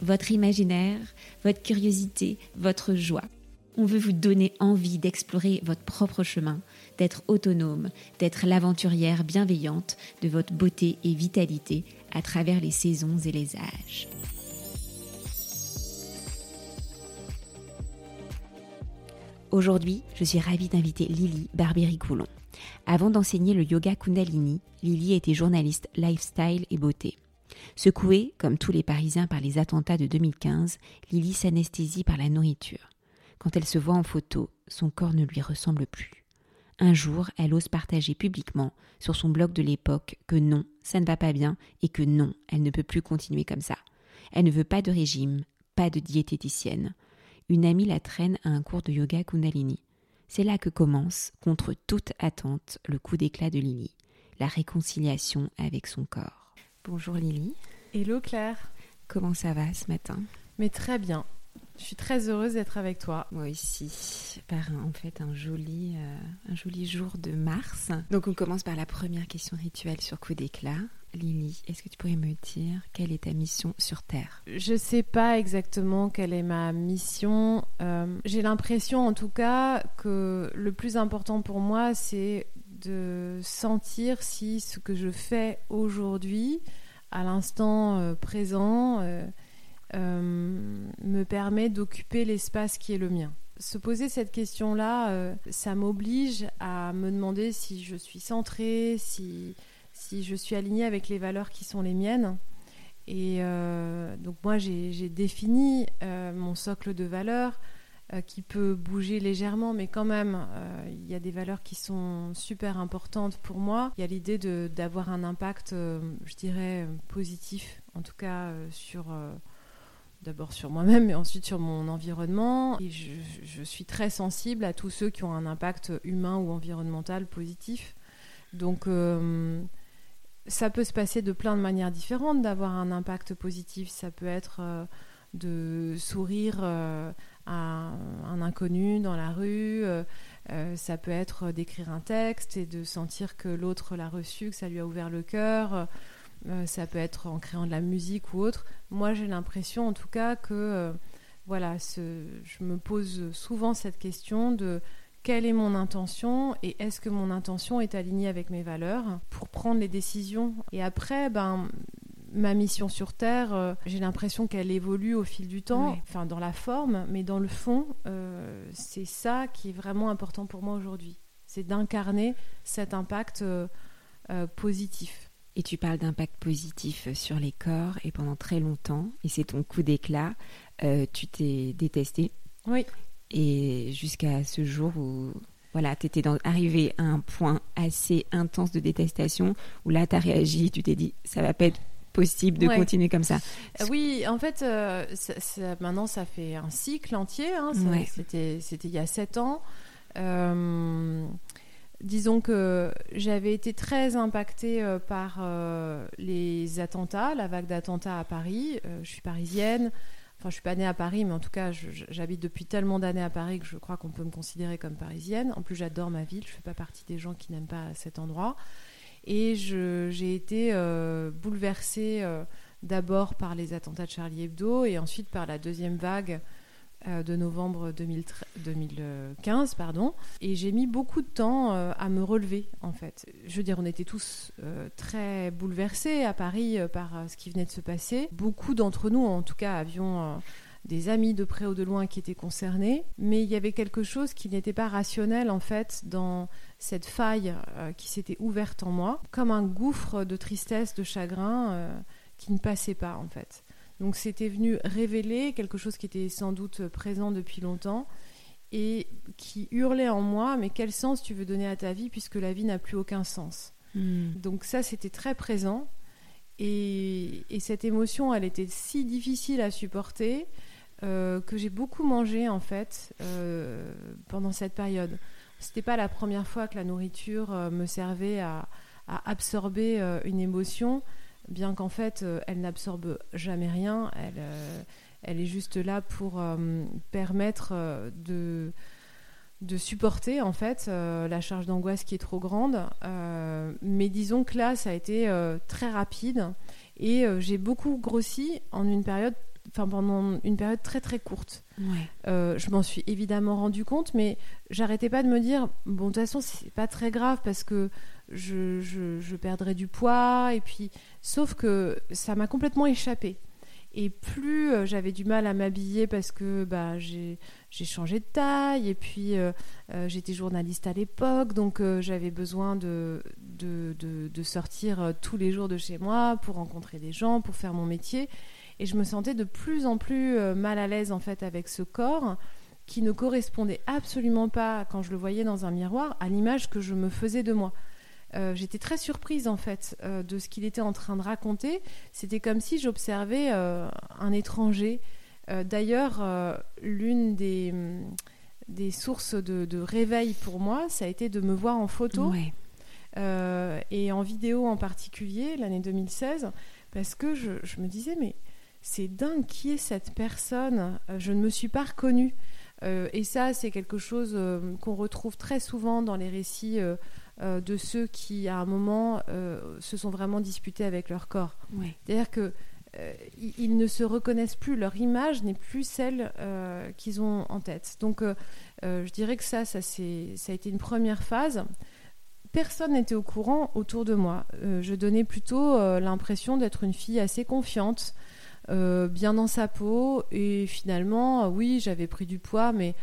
votre imaginaire, votre curiosité, votre joie. On veut vous donner envie d'explorer votre propre chemin, d'être autonome, d'être l'aventurière bienveillante de votre beauté et vitalité à travers les saisons et les âges. Aujourd'hui, je suis ravie d'inviter Lily Barbieri-Coulon. Avant d'enseigner le yoga Kundalini, Lily était journaliste lifestyle et beauté. Secouée, comme tous les Parisiens, par les attentats de 2015, Lily s'anesthésie par la nourriture. Quand elle se voit en photo, son corps ne lui ressemble plus. Un jour, elle ose partager publiquement, sur son blog de l'époque, que non, ça ne va pas bien et que non, elle ne peut plus continuer comme ça. Elle ne veut pas de régime, pas de diététicienne. Une amie la traîne à un cours de yoga Kundalini. C'est là que commence, contre toute attente, le coup d'éclat de Lily, la réconciliation avec son corps. Bonjour Lily. Hello Claire. Comment ça va ce matin? Mais très bien. Je suis très heureuse d'être avec toi. Moi aussi, par en fait un joli, euh, un joli jour de mars. Donc on commence par la première question rituelle sur coup d'éclat. Lily, est-ce que tu pourrais me dire quelle est ta mission sur Terre? Je ne sais pas exactement quelle est ma mission. Euh, j'ai l'impression en tout cas que le plus important pour moi, c'est de sentir si ce que je fais aujourd'hui, à l'instant euh, présent, euh, euh, me permet d'occuper l'espace qui est le mien. Se poser cette question-là, ça m'oblige à me demander si je suis centrée, si, si je suis alignée avec les valeurs qui sont les miennes. Et donc moi, j'ai défini mon socle de valeurs. Euh, qui peut bouger légèrement, mais quand même, euh, il y a des valeurs qui sont super importantes pour moi. Il y a l'idée d'avoir un impact, euh, je dirais, positif, en tout cas sur d'abord sur moi-même, mais ensuite sur mon environnement. Et je, je, suis très sensible à tous ceux qui ont un impact humain ou environnemental positif. Donc, ça peut se passer de plein de manières différentes d'avoir un impact positif. Ça peut être de sourire à un inconnu dans la rue. Euh, euh, ça peut être d'écrire un texte et de sentir que l'autre l'a reçu, que ça lui a ouvert le cœur. Euh, ça peut être en créant de la musique ou autre. Moi, j'ai l'impression, en tout cas, que voilà, je me pose souvent cette question de quelle est mon intention et est-ce que mon intention est alignée avec mes valeurs pour prendre les décisions. Et après, ben, ma mission sur Terre, euh, j'ai l'impression qu'elle évolue au fil du temps, enfin dans la forme, mais dans le fond, euh, c'est ça qui est vraiment important pour moi aujourd'hui. C'est d'incarner cet impact euh, positif. Et tu parles d'impact positif sur les corps, et pendant très longtemps, et c'est ton coup d'éclat, tu t'es détesté. Oui. Et jusqu'à ce jour où voilà, tu étais arrivé à un point assez intense de détestation où là, tu as réagi, tu t'es dit, ça va pas être possible de continuer comme ça. Euh, oui, en fait, euh, maintenant, ça fait un cycle entier. Hein, C'était il y a sept ans. Euh, disons que j'avais été très impactée par les attentats, la vague d'attentats à Paris. je suis parisienne. Enfin, je suis pas née à Paris, mais en tout cas, j'habite depuis tellement d'années à Paris que je crois qu'on peut me considérer comme parisienne. En plus, j'adore ma ville. Je fais pas partie des gens qui n'aiment pas cet endroit. Et j'ai été euh, bouleversée euh, d'abord par les attentats de Charlie Hebdo et ensuite par la deuxième vague euh, de novembre 2015. Pardon. Et j'ai mis beaucoup de temps à me relever, en fait. Je veux dire, on était tous très bouleversés à Paris par ce qui venait de se passer. Beaucoup d'entre nous, en tout cas, avions des amis de près ou de loin qui étaient concernés, mais il y avait quelque chose qui n'était pas rationnel en fait dans cette faille euh, qui s'était ouverte en moi, comme un gouffre de tristesse, de chagrin euh, qui ne passait pas en fait. Donc c'était venu révéler quelque chose qui était sans doute présent depuis longtemps et qui hurlait en moi, mais quel sens tu veux donner à ta vie puisque la vie n'a plus aucun sens? Hmm. Donc ça c'était très présent et, et, cette émotion elle était si difficile à supporter que j'ai beaucoup mangé en fait pendant cette période. C'était pas la première fois que la nourriture me servait à, absorber une émotion, bien qu'en fait elle n'absorbe jamais rien. Elle, est juste là pour permettre de supporter en fait euh, la charge d'angoisse qui est trop grande. Euh, mais disons que là, ça a été euh, très rapide et j'ai beaucoup grossi en une période, enfin pendant une période très très courte. je m'en suis évidemment rendu compte, mais j'arrêtais pas de me dire bon de toute façon c'est pas très grave parce que je, je, je perdrai du poids et puis sauf que ça m'a complètement échappé. Et plus euh, j'avais du mal à m'habiller parce que bah, j'ai changé de taille et puis euh, euh, j'étais journaliste à l'époque, donc j'avais besoin de, de, de, sortir tous les jours de chez moi pour rencontrer des gens, pour faire mon métier. Et je me sentais de plus en plus mal à l'aise en fait avec ce corps qui ne correspondait absolument pas, quand je le voyais dans un miroir, à l'image que je me faisais de moi. Euh, j'étais très surprise en fait euh, de ce qu'il était en train de raconter. C'était comme si j'observais euh, un étranger. D'ailleurs, l'une des, des, sources de, réveil pour moi, ça a été de me voir en photo et en vidéo en particulier l'année 2016, parce que je, je me disais mais c'est dingue qui est cette personne. je ne me suis pas reconnue. et ça, c'est quelque chose qu'on retrouve très souvent dans les récits euh, de ceux qui, à un moment, euh, se sont vraiment disputés avec leur corps. C'est-à-dire que euh, ils ne se reconnaissent plus, leur image n'est plus celle qu'ils ont en tête. Donc, je dirais que ça, ça, ça a été une première phase. Personne n'était au courant autour de moi. je donnais plutôt l'impression d'être une fille assez confiante, bien dans sa peau, et finalement, oui, j'avais pris du poids, mais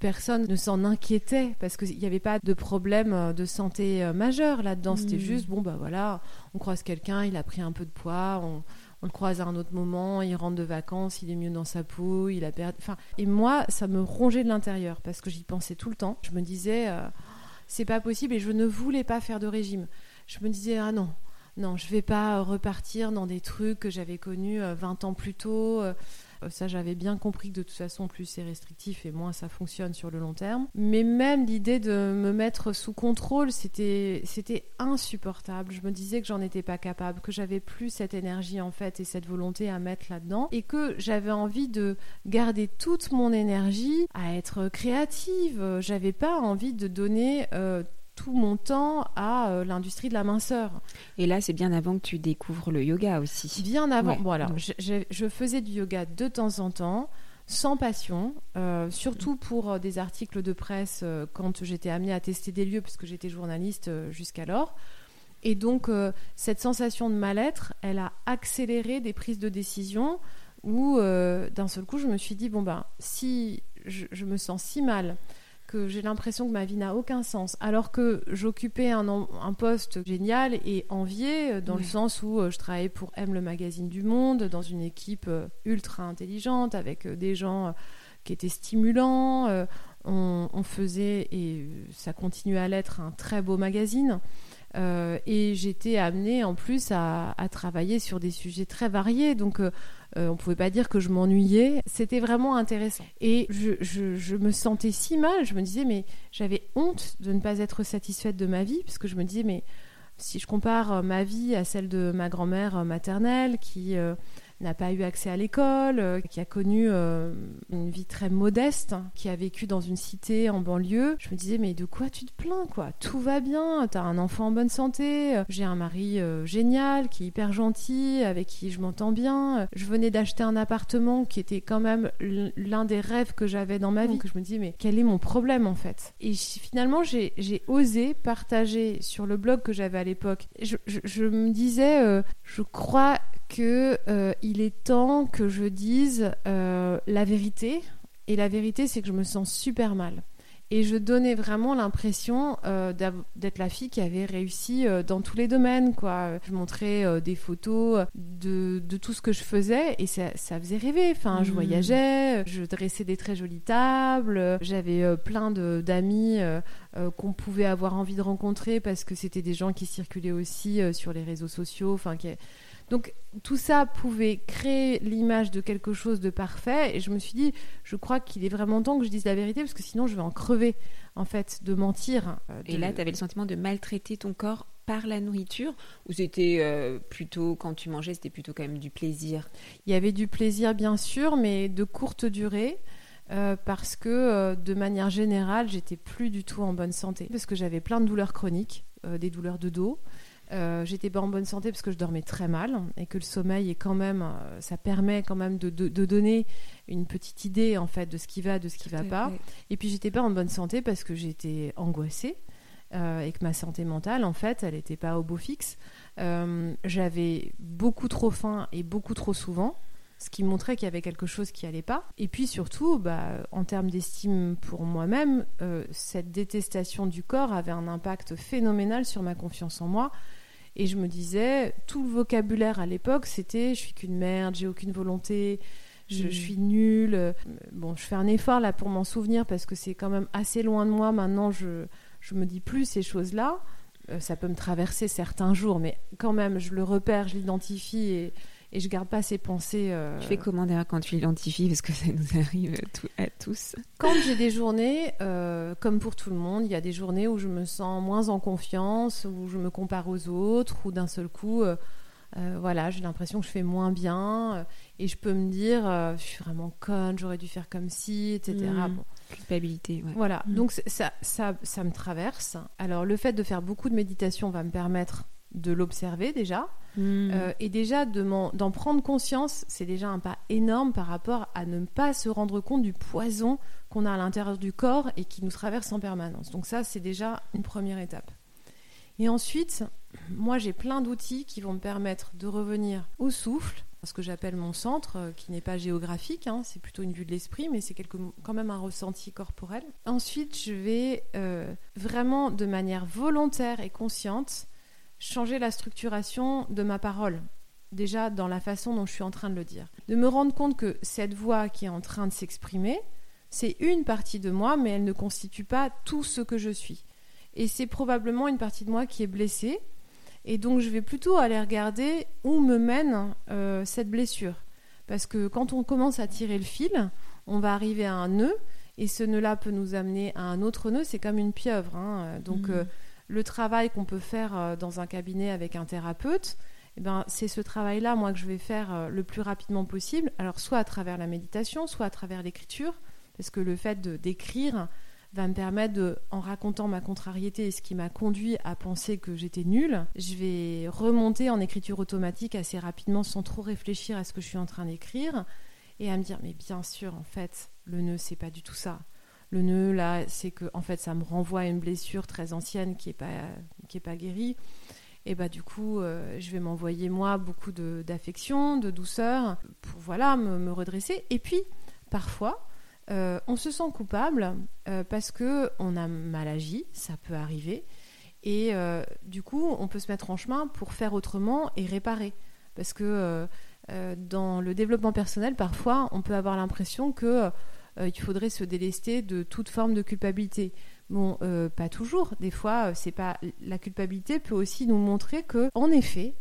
personne ne s'en inquiétait parce qu'il n'y avait pas de problème euh, de santé euh, majeur là-dedans. C'était hmm. juste, bon, bah voilà, on croise quelqu'un, il a pris un peu de poids, on, le croise à un autre moment, il rentre de vacances, il est mieux dans sa peau, il a perdu. Enfin, et moi, ça me rongeait de l'intérieur parce que j'y pensais tout le temps. Je me disais, euh, c'est pas possible et je ne voulais pas faire de régime. Je me disais, ah non, non, je vais pas repartir dans des trucs que j'avais connus 20 ans plus tôt. Euh, ça, j'avais bien compris que de toute façon, plus c'est restrictif et moins ça fonctionne sur le long terme. Mais même l'idée de me mettre sous contrôle, c'était, c'était insupportable. Je me disais que j'en étais pas capable, que j'avais plus cette énergie en fait et cette volonté à mettre là-dedans et que j'avais envie de garder toute mon énergie à être créative. J'avais pas envie de donner euh, tout mon temps à euh, l'industrie de la minceur. Et là, c'est bien avant que tu découvres le yoga aussi. Bien avant. Voilà, je, faisais du yoga de temps en temps, sans passion, euh, surtout pour euh, des articles de presse quand j'étais amenée à tester des lieux, puisque j'étais journaliste jusqu'alors. Et donc, cette sensation de mal-être, elle a accéléré des prises de décision où, d'un seul coup, je me suis dit, bon, ben, si je me sens si mal, que j'ai l'impression que ma vie n'a aucun sens, alors que j'occupais un, un, poste génial et envié, euh, dans le sens où euh, je travaillais pour M, le magazine du Monde, dans une équipe euh, ultra intelligente, avec des gens qui étaient stimulants. On, faisait, et ça continuait à l'être, un très beau magazine. Et j'étais amenée en plus à, travailler sur des sujets très variés. Donc euh, on pouvait pas dire que je m'ennuyais. C'était vraiment intéressant. Et je, me sentais si mal. Je me disais, mais j'avais honte de ne pas être satisfaite de ma vie, puisque je me disais, mais si je compare euh, ma vie à celle de ma grand-mère euh, maternelle, qui n'a pas eu accès à l'école, euh, qui a connu euh, une vie très modeste, qui a vécu dans une cité en banlieue. Je me disais, mais de quoi tu te plains, quoi? Tout va bien, t'as un enfant en bonne santé, j'ai un mari euh, génial, qui est hyper gentil, avec qui je m'entends bien. Je venais d'acheter un appartement qui était quand même l'un des rêves que j'avais dans ma vie, que je me disais, mais quel est mon problème en fait? Et finalement, j'ai osé partager sur le blog que j'avais à l'époque. Je, je, me disais, je crois que euh, il est temps que je dise euh, la vérité. Et la vérité, c'est que je me sens super mal. Et je donnais vraiment l'impression euh, d'être la fille qui avait réussi dans tous les domaines. Quoi. Je montrais des photos de, de, tout ce que je faisais et ça, ça faisait rêver. Enfin, je mmh. voyageais, je dressais des très jolies tables, j'avais plein d'amis qu'on pouvait avoir envie de rencontrer parce que c'était des gens qui circulaient aussi sur les réseaux sociaux. Enfin, qui Donc tout ça pouvait créer l'image de quelque chose de parfait et je me suis dit, je crois qu'il est vraiment temps que je dise la vérité parce que sinon je vais en crever en fait de mentir. Euh, et là, tu avais le sentiment de maltraiter ton corps par la nourriture ou c'était euh, plutôt quand tu mangeais c'était plutôt quand même du plaisir? Il y avait du plaisir bien sûr mais de courte durée. Euh, parce que de manière générale, j'étais plus du tout en bonne santé parce que j'avais plein de douleurs chroniques, des douleurs de dos, euh, j'étais pas en bonne santé parce que je dormais très mal et que le sommeil est quand même, euh, ça permet quand même de, donner une petite idée en fait de ce qui va, de ce qui va pas. Et puis j'étais pas en bonne santé parce que j'étais angoissée euh, et que ma santé mentale en fait, elle n'était pas au beau fixe. J'avais beaucoup trop faim et beaucoup trop souvent ce qui montrait qu'il y avait quelque chose qui allait pas. Et puis surtout, bah, en termes d'estime pour moi-même, cette détestation du corps avait un impact phénoménal sur ma confiance en moi et je me disais, tout le vocabulaire à l'époque, c'était je suis qu'une merde, j'ai aucune volonté, je, mm. suis nulle. Bon, je fais un effort là pour m'en souvenir parce que c'est quand même assez loin de moi. Maintenant, je, je me dis plus ces choses-là. Euh, ça peut me traverser certains jours, mais quand même, je le repère, je l'identifie et et je garde pas ces pensées. Euh... Tu fais comment d'ailleurs quand tu l'identifies parce que ça nous arrive à tous. Quand j'ai des journées, euh, comme pour tout le monde, il y a des journées où je me sens moins en confiance, où je me compare aux autres, où d'un seul coup, euh, euh, voilà, j'ai l'impression que je fais moins bien et je peux me dire, je suis vraiment conne, j'aurais dû faire comme si, etc. Mmh. Culpabilité. Ouais. Voilà, mmh. donc ça, ça, ça me traverse. Alors le fait de faire beaucoup de méditation va me permettre de l'observer déjà. Hmm. Euh, et déjà d'en prendre conscience, c'est déjà un pas énorme par rapport à ne pas se rendre compte du poison qu'on a à l'intérieur du corps et qui nous traverse en permanence. Donc ça, c'est déjà une première étape. Et ensuite, moi, j'ai plein d'outils qui vont me permettre de revenir au souffle, ce que j'appelle mon centre, euh, qui n'est pas géographique, hein, c'est plutôt une vue de l'esprit, mais c'est quand même un ressenti corporel. Ensuite, je vais euh, vraiment, de manière volontaire et consciente, changer la structuration de ma parole, déjà dans la façon dont je suis en train de le dire. De me rendre compte que cette voix qui est en train de s'exprimer, c'est une partie de moi, mais elle ne constitue pas tout ce que je suis. Et c'est probablement une partie de moi qui est blessée. Et donc je vais plutôt aller regarder où me mène euh, cette blessure. Parce que quand on commence à tirer le fil, on va arriver à un nœud, et ce nœud-là peut nous amener à un autre nœud, c'est comme une pieuvre. Hein. Donc mmh. euh, le travail qu'on peut faire euh, dans un cabinet avec un thérapeute, eh ben, c'est ce travail-là, moi, que je vais faire euh, le plus rapidement possible. Alors, soit à travers la méditation, soit à travers l'écriture, parce que le fait d'écrire va me permettre, de, en racontant ma contrariété et ce qui m'a conduit à penser que j'étais nulle, je vais remonter en écriture automatique assez rapidement sans trop réfléchir à ce que je suis en train d'écrire et à me dire, mais bien sûr, en fait, le nœud, c'est pas du tout ça. Le nœud, là, c'est que en fait, ça me renvoie à une blessure très ancienne qui n'est pas, qui est pas guérie. Et bah du coup, euh, je vais m'envoyer moi beaucoup d'affection, de, douceur pour voilà me, redresser. Et puis parfois, euh, on se sent coupable euh, parce que on a mal agi, ça peut arriver. Et du coup, on peut se mettre en chemin pour faire autrement et réparer. Parce que dans le développement personnel, parfois, on peut avoir l'impression que euh, il faudrait se délester de toute forme de culpabilité. Bon, euh, pas toujours. Des fois, euh, c'est pas la culpabilité peut aussi nous montrer que, en effet,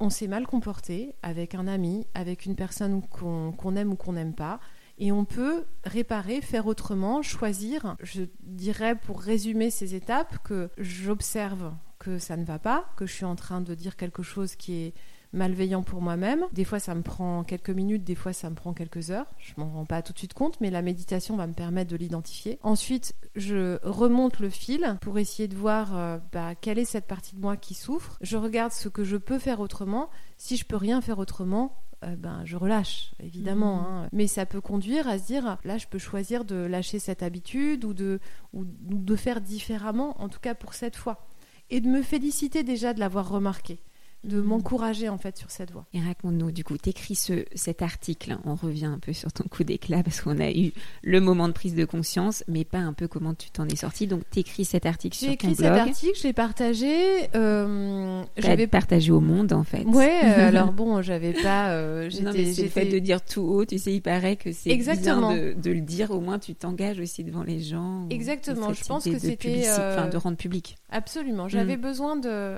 on s'est mal comporté avec un ami, avec une personne qu'on aime ou qu'on n'aime pas, et on peut réparer, faire autrement, choisir. Je dirais, pour résumer ces étapes, que j'observe que ça ne va pas, que je suis en train de dire quelque chose qui est malveillant pour moi-même. Des fois, ça me prend quelques minutes, des fois, ça me prend quelques heures. Je m'en rends pas tout de suite compte, mais la méditation va me permettre de l'identifier. Ensuite, je remonte le fil pour essayer de voir euh, bah, quelle est cette partie de moi qui souffre. Je regarde ce que je peux faire autrement. Si je peux rien faire autrement, euh, ben, je relâche, évidemment. Mmh. Hein. Mais ça peut conduire à se dire, là, je peux choisir de lâcher cette habitude ou de, ou de faire différemment, en tout cas pour cette fois. Et de me féliciter déjà de l'avoir remarqué de m'encourager en fait sur cette voie. Et raconte-nous, du coup, t'écris ce, cet article, on revient un peu sur ton coup d'éclat parce qu'on a eu le moment de prise de conscience, mais pas un peu comment tu t'en es sorti. Donc t'écris cet article sur ton blog. J'ai écrit cet article, je l'ai partagé. Euh, j'avais partagé au monde en fait. Ouais, euh, alors bon, j'avais pas. Euh, non, mais c'est le fait de dire tout haut, tu sais, il paraît que c'est Exactement. bien de, de, le dire, au moins tu t'engages aussi devant les gens. Exactement, je pense que c'était. Enfin, de rendre public. Absolument, j'avais mm. besoin de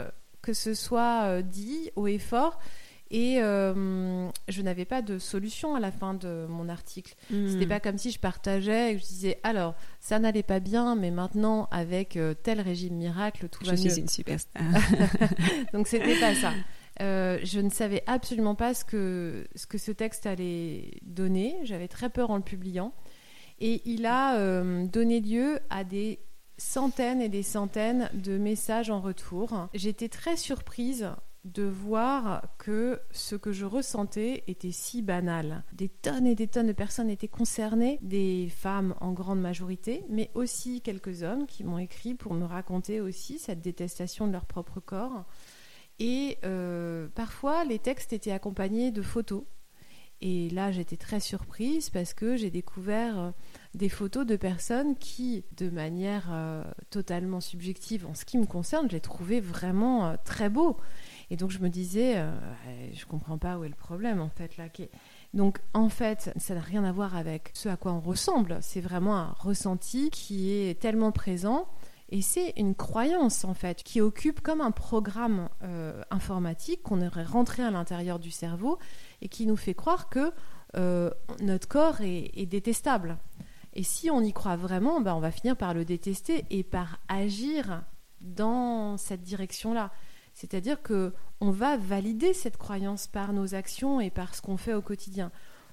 que ce soit euh, dit haut et fort. Et euh, je n'avais pas de solution à la fin de mon article. Ce C'était pas comme si je partageais et que je disais alors ça n'allait pas bien, mais maintenant avec euh, tel régime miracle tout je va mieux. Je suis une superstar. Donc c'était pas ça. Euh, je ne savais absolument pas ce que, ce que ce texte allait donner. J'avais très peur en le publiant. Et il a donné lieu à des centaines et des centaines de messages en retour. J'étais très surprise de voir que ce que je ressentais était si banal. Des tonnes et des tonnes de personnes étaient concernées, des femmes en grande majorité, mais aussi quelques hommes qui m'ont écrit pour me raconter aussi cette détestation de leur propre corps. Et euh, parfois, les textes étaient accompagnés de photos. Et là, j'étais très surprise parce que j'ai découvert euh, des photos de personnes qui, de manière euh, totalement subjective en ce qui me concerne, je les trouvais vraiment très beaux. Et donc je me disais, euh, je comprends pas où est le problème en fait là. Donc en fait, ça n'a rien à voir avec ce à quoi on ressemble. C'est vraiment un ressenti qui est tellement présent. Et c'est une croyance en fait qui occupe comme un programme euh, informatique qu'on aurait rentré à l'intérieur du cerveau et qui nous fait croire que euh, notre corps est, détestable. Et si on y croit vraiment, ben, on va finir par le détester et par agir dans cette direction-là. C'est-à-dire que on va valider cette croyance par nos actions et par ce qu'on fait au quotidien.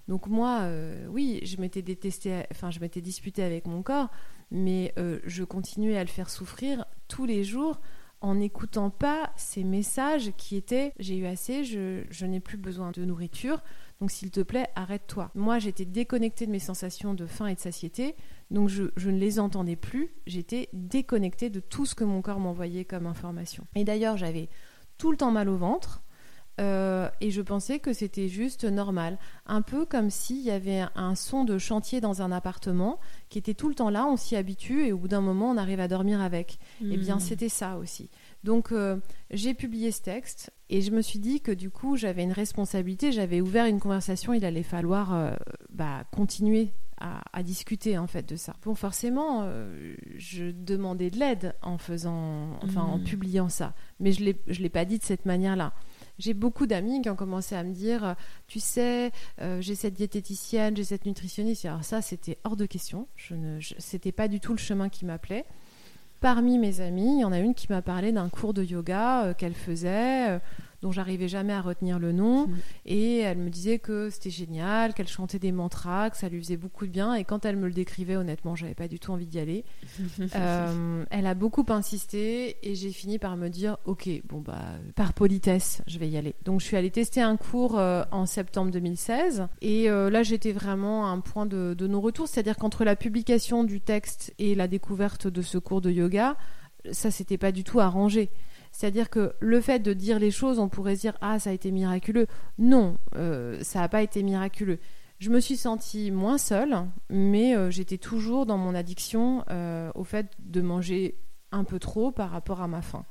Donc moi, euh, oui, je m'étais détesté, enfin je m'étais disputé avec mon corps, mais euh, je continuais à le faire souffrir tous les jours en n'écoutant pas ces messages qui étaient j'ai eu assez, je, n'ai plus besoin de nourriture, donc s'il te plaît, arrête-toi. Moi, j'étais déconnectée de mes sensations de faim et de satiété, donc je, je ne les entendais plus, j'étais déconnectée de tout ce que mon corps m'envoyait comme information. Et d'ailleurs, j'avais tout le temps mal au ventre. Euh, et je pensais que c'était juste normal. Un peu comme s'il y avait un son de chantier dans un appartement qui était tout le temps là, on s'y habitue et au bout d'un moment on arrive à dormir avec. Eh bien hmm. c'était ça aussi. Donc euh, j'ai publié ce texte et je me suis dit que du coup j'avais une responsabilité, j'avais ouvert une conversation, il allait falloir euh, bah, continuer à, discuter en fait de ça. Bon, forcément, euh, je demandais de l'aide en faisant, enfin en hmm. publiant ça, mais je l'ai, je l'ai pas dit de cette manière-là. J'ai beaucoup d'amis qui ont commencé à me dire, tu sais, euh, j'ai cette diététicienne, j'ai cette nutritionniste. Alors ça, c'était hors de question. Je ne, c'était pas du tout le chemin qui m'appelait. Parmi mes amis, il y en a une qui m'a parlé d'un cours de yoga euh, qu'elle faisait dont j'arrivais jamais à retenir le nom. Mm. Et elle me disait que c'était génial, qu'elle chantait des mantras, que ça lui faisait beaucoup de bien. Et quand elle me le décrivait, honnêtement, j'avais pas du tout envie d'y aller. Euh, elle a beaucoup insisté et j'ai fini par me dire, ok, bon bah par politesse, je vais y aller. Donc je suis allée tester un cours euh, en septembre 2016 et euh, là j'étais vraiment à un point de, de non-retour, c'est-à-dire qu'entre la publication du texte et la découverte de ce cours de yoga, ça s'était pas du tout arrangé. C'est-à-dire que le fait de dire les choses, on pourrait dire ah ça a été miraculeux. Non, euh, ça n'a pas été miraculeux. Je me suis sentie moins seule, mais euh, j'étais toujours dans mon addiction euh, au fait de manger un peu trop par rapport à ma faim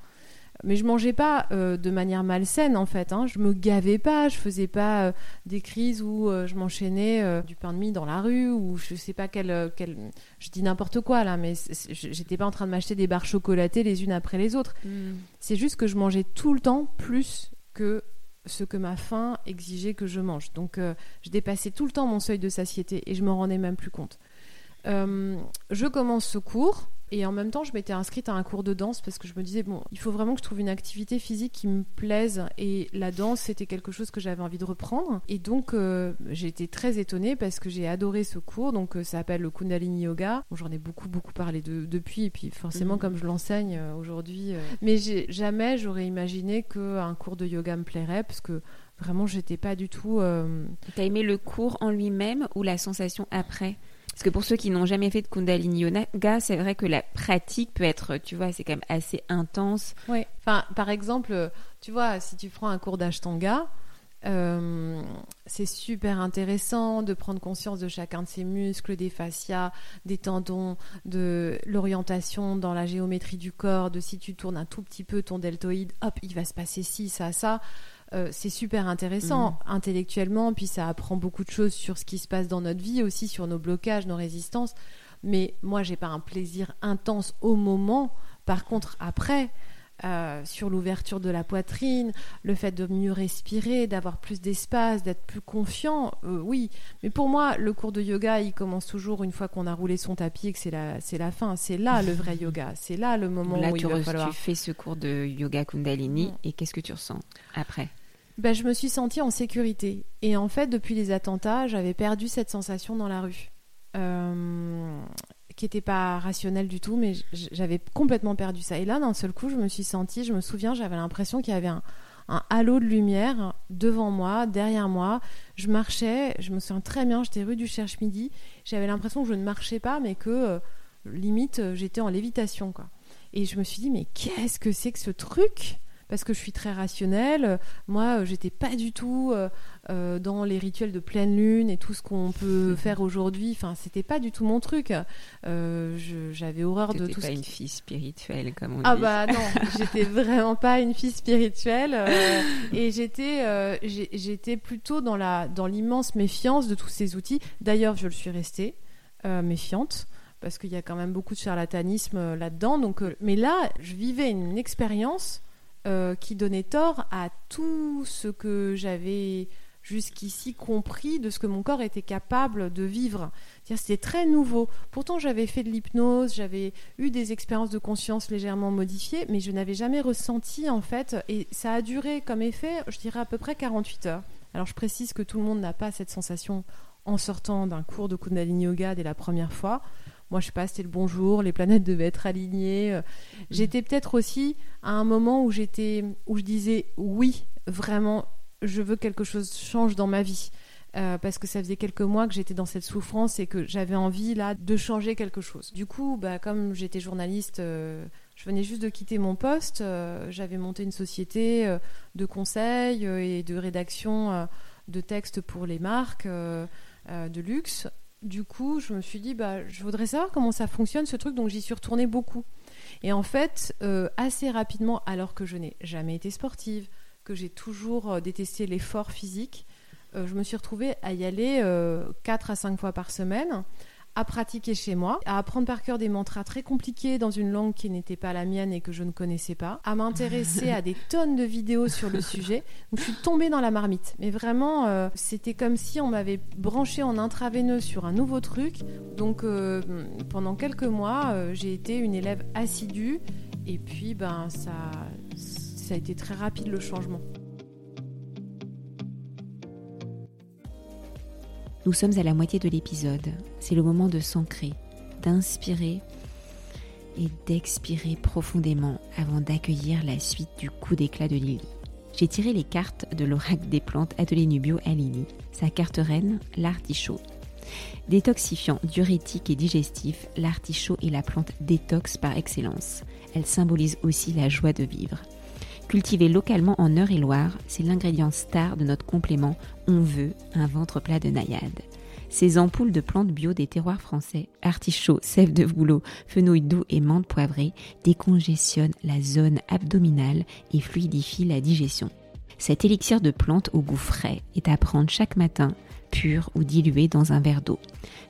mais je mangeais pas euh, de manière malsaine en fait. Hein. Je me gavais pas, je faisais pas euh, des crises où euh, je m'enchaînais du pain de mie dans la rue ou je sais pas quel, quel... je dis n'importe quoi là, mais j'étais pas en train de m'acheter des barres chocolatées les unes après les autres. Hmm. C'est juste que je mangeais tout le temps plus que ce que ma faim exigeait que je mange. Donc je dépassais tout le temps mon seuil de satiété et je me rendais même plus compte. je commence ce cours et en même temps, je m'étais inscrite à un cours de danse parce que je me disais, bon, il faut vraiment que je trouve une activité physique qui me plaise. Et la danse, c'était quelque chose que j'avais envie de reprendre. Et donc, euh, j'ai été très étonnée parce que j'ai adoré ce cours. Donc, euh, ça s'appelle le Kundalini Yoga. J'en ai beaucoup, beaucoup parlé de, depuis. Et puis, forcément, mmh. comme je l'enseigne euh, aujourd'hui. Mais jamais j'aurais imaginé qu'un cours de yoga me plairait parce que vraiment, j'étais pas du tout. T'as aimé le cours en lui-même ou la sensation après? Parce que pour ceux qui n'ont jamais fait de Kundalini Yoga, c'est vrai que la pratique peut être, tu vois, c'est quand même assez intense. Oui. Enfin, par exemple, tu vois, si tu prends un cours d'Ashtanga, euh, c'est super intéressant de prendre conscience de chacun de ses muscles, des fascias, des tendons, de l'orientation dans la géométrie du corps, de si tu tournes un tout petit peu ton deltoïde, hop, il va se passer ci, ça, ça. Euh, c'est super intéressant mhm. intellectuellement, puis ça apprend beaucoup de choses sur ce qui se passe dans notre vie aussi, sur nos blocages, nos résistances. Mais moi, j'ai pas un plaisir intense au moment. Par contre, après, euh, sur l'ouverture de la poitrine, le fait de mieux respirer, d'avoir plus d'espace, d'être plus confiant, euh, oui. Mais pour moi, le cours de yoga, il commence toujours une fois qu'on a roulé son tapis et que c'est la, c'est la fin. C'est là le vrai yoga. C'est là le moment là, où tu il va falloir... tu fais ce cours de yoga Kundalini Mm. et qu'est-ce que tu ressens après? Ben, je me suis sentie en sécurité. Et en fait, depuis les attentats, j'avais perdu cette sensation dans la rue. Euh, qui n'était pas rationnelle du tout, mais j'avais complètement perdu ça. Et là, d'un seul coup, je me suis sentie, je me souviens, j'avais l'impression qu'il y avait un, halo de lumière devant moi, derrière moi. Je marchais, je me souviens très bien, j'étais rue du Cherche-Midi. J'avais l'impression que je ne marchais pas, mais que euh, limite, j'étais en lévitation. Quoi. Et je me suis dit, mais qu'est-ce que c'est que ce truc? Parce que je suis très rationnelle. Moi, euh, j'étais pas du tout euh, euh, dans les rituels de pleine lune et tout ce qu'on peut faire aujourd'hui. Enfin, c'était pas du tout mon truc. Euh, J'avais horreur de tout pas ce une qui... fille spirituelle comme on Ah dit. bah non, j'étais vraiment pas une fille spirituelle euh, et j'étais j'étais plutôt dans la dans l'immense méfiance de tous ces outils. D'ailleurs, je le suis restée méfiante parce qu'il y a quand même beaucoup de charlatanisme là-dedans. Donc, mais là, je vivais une expérience euh, qui donnait tort à tout ce que j'avais jusqu'ici compris de ce que mon corps était capable de vivre. C'était très nouveau. Pourtant, j'avais fait de l'hypnose, j'avais eu des expériences de conscience légèrement modifiées, mais je n'avais jamais ressenti en fait. Et ça a duré comme effet, je dirais à peu près 48 heures. Alors, je précise que tout le monde n'a pas cette sensation en sortant d'un cours de Kundalini Yoga dès la première fois. Moi, je sais pas, c'était le bonjour, les planètes devaient être alignées. Euh, J'étais peut-être aussi à un moment où j'étais, où je disais oui, vraiment, je veux que quelque chose change dans ma vie. Euh, parce que ça faisait quelques mois que j'étais dans cette souffrance et que j'avais envie là de changer quelque chose. Du coup, bah, comme j'étais journaliste, euh, je venais juste de quitter mon poste, euh, j'avais monté une société de conseil et de rédaction de textes pour les marques de luxe. Du coup, je me suis dit, bah, je voudrais savoir comment ça fonctionne ce truc, donc j'y suis retournée beaucoup. Et en fait, euh, assez rapidement, alors que je n'ai jamais été sportive, que j'ai toujours euh, détesté l'effort physique, euh, je me suis retrouvée à y aller euh, 4 à 5 fois par semaine, à pratiquer chez moi, à apprendre par cœur des mantras très compliqués dans une langue qui n'était pas la mienne et que je ne connaissais pas, à m'intéresser à des tonnes de vidéos sur le sujet. Je suis tombée dans la marmite. Mais vraiment, euh, c'était comme si on m'avait branché en intraveineux sur un nouveau truc. Donc euh, pendant quelques mois, euh, j'ai été une élève assidue et puis ben ça, ça a été très rapide le changement. Nous sommes à la moitié de l'épisode. C'est le moment de s'ancrer, d'inspirer et d'expirer profondément avant d'accueillir la suite du coup d'éclat de Lily. J'ai tiré les cartes de l'oracle des plantes Atelier Nubio à Lily. Sa carte reine, l'artichaut. Détoxifiant, diurétique et digestif, l'artichaut est la plante détox par excellence. Elle symbolise aussi la joie de vivre. Cultivé localement en Eure-et-Loire, c'est l'ingrédient star de notre complément On veut un ventre plat de naïade. Ces ampoules de plantes bio des terroirs français, artichaut, sève de bouleau, fenouil doux et menthe poivrée, décongestionnent la zone abdominale et fluidifient la digestion. Cet élixir de plantes au goût frais est à prendre chaque matin, pur ou dilué dans un verre d'eau,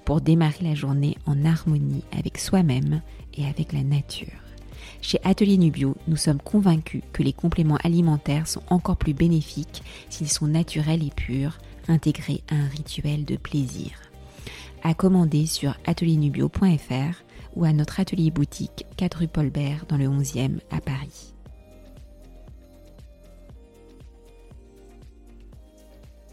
pour démarrer la journée en harmonie avec soi-même et avec la nature. Chez Atelier Nubio, nous sommes convaincus que les compléments alimentaires sont encore plus bénéfiques s'ils sont naturels et purs, intégrés à un rituel de plaisir. À commander sur atelierNubio.fr ou à notre atelier boutique 4 rue Paul Bert dans le 11e à Paris.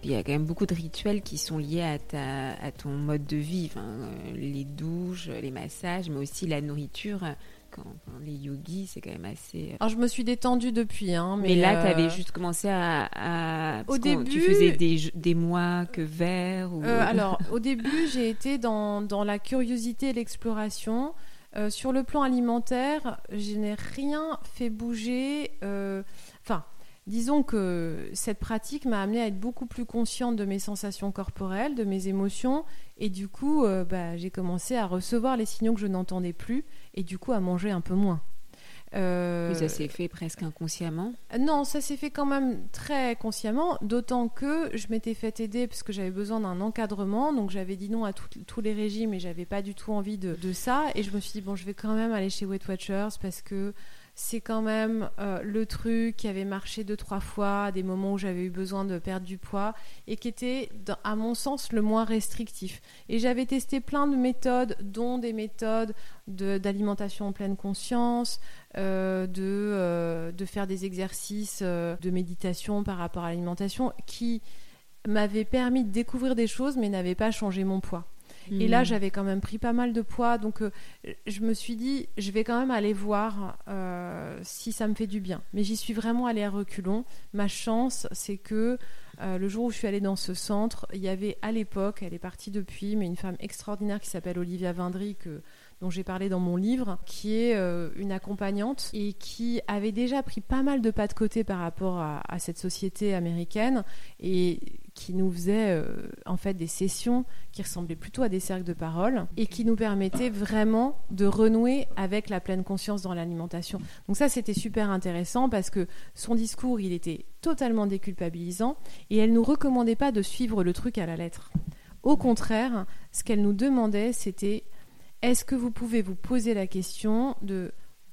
Il y a quand même beaucoup de rituels qui sont liés à, à ton mode de vie, euh, les douches, les massages, mais aussi la nourriture. Quand, enfin, les yogis, c'est quand même assez. euh, Alors je me suis détendue depuis, hein, mais, Mais, là, euh, tu avais juste commencé à. Au qu'on- Tu début- faisais des, des mois que verts ou... Euh, alors, au début, j'ai été dans, dans la curiosité et l'exploration. Euh, sur le plan alimentaire, je n'ai rien fait bouger. euh, Enfin, disons que cette pratique m'a amené à être beaucoup plus consciente de mes sensations corporelles, de mes émotions. Et du coup, euh, bah, j'ai commencé à recevoir les signaux que je n'entendais plus. Et du coup, à manger un peu moins. Euh, ça s'est fait presque inconsciemment. non, ça s'est fait quand même très consciemment, d'autant que je m'étais fait aider parce que j'avais besoin d'un encadrement, donc j'avais dit non à tout- tous les régimes et j'avais pas du tout envie de, de ça. Et je me suis dit, bon, je vais quand même aller chez Weight Watchers parce que c'est quand même euh, le truc qui avait marché deux, trois fois, à des moments où j'avais eu besoin de perdre du poids, et qui était, à mon sens, le moins restrictif. Et j'avais testé plein de méthodes, dont des méthodes d'alimentation en pleine conscience, euh, euh, de faire des exercices de méditation par rapport à l'alimentation, qui m'avaient permis de découvrir des choses, mais n'avaient pas changé mon poids. Et là, hmm. j'avais quand même pris pas mal de poids, donc euh, je me suis dit, je vais quand même aller voir euh, si ça me fait du bien. Mais j'y suis vraiment allée à reculons. Ma chance, c'est que euh, le jour où je suis allée dans ce centre, il y avait à l'époque, elle est partie depuis, mais une femme extraordinaire qui s'appelle Olivia Vindry, que dont j'ai parlé dans mon livre, qui est une accompagnante et qui avait déjà pris pas mal de pas de côté par rapport à, à cette société américaine et qui nous faisait euh, en fait des sessions qui ressemblaient plutôt à des cercles de parole et qui nous permettaient vraiment de renouer avec la pleine conscience dans l'alimentation. Donc ça c'était super intéressant parce que son discours il était totalement déculpabilisant et elle nous recommandait pas de suivre le truc à la lettre. Au contraire, ce qu'elle nous demandait c'était est-ce que vous pouvez vous poser la question de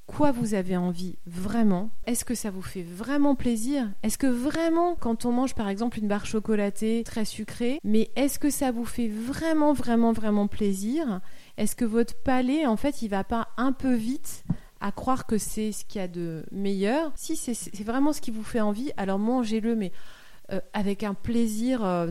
quoi vous avez envie vraiment? Est-ce que ça vous fait vraiment plaisir? Est-ce que vraiment, quand on mange par exemple une barre chocolatée très sucrée, mais est-ce que ça vous fait vraiment, vraiment, vraiment plaisir? Est-ce que votre palais, en fait, il va pas un peu vite à croire que c'est ce qu'il y a de meilleur? Si c'est vraiment ce qui vous fait envie, alors mangez-le, mais... Euh, avec un plaisir euh,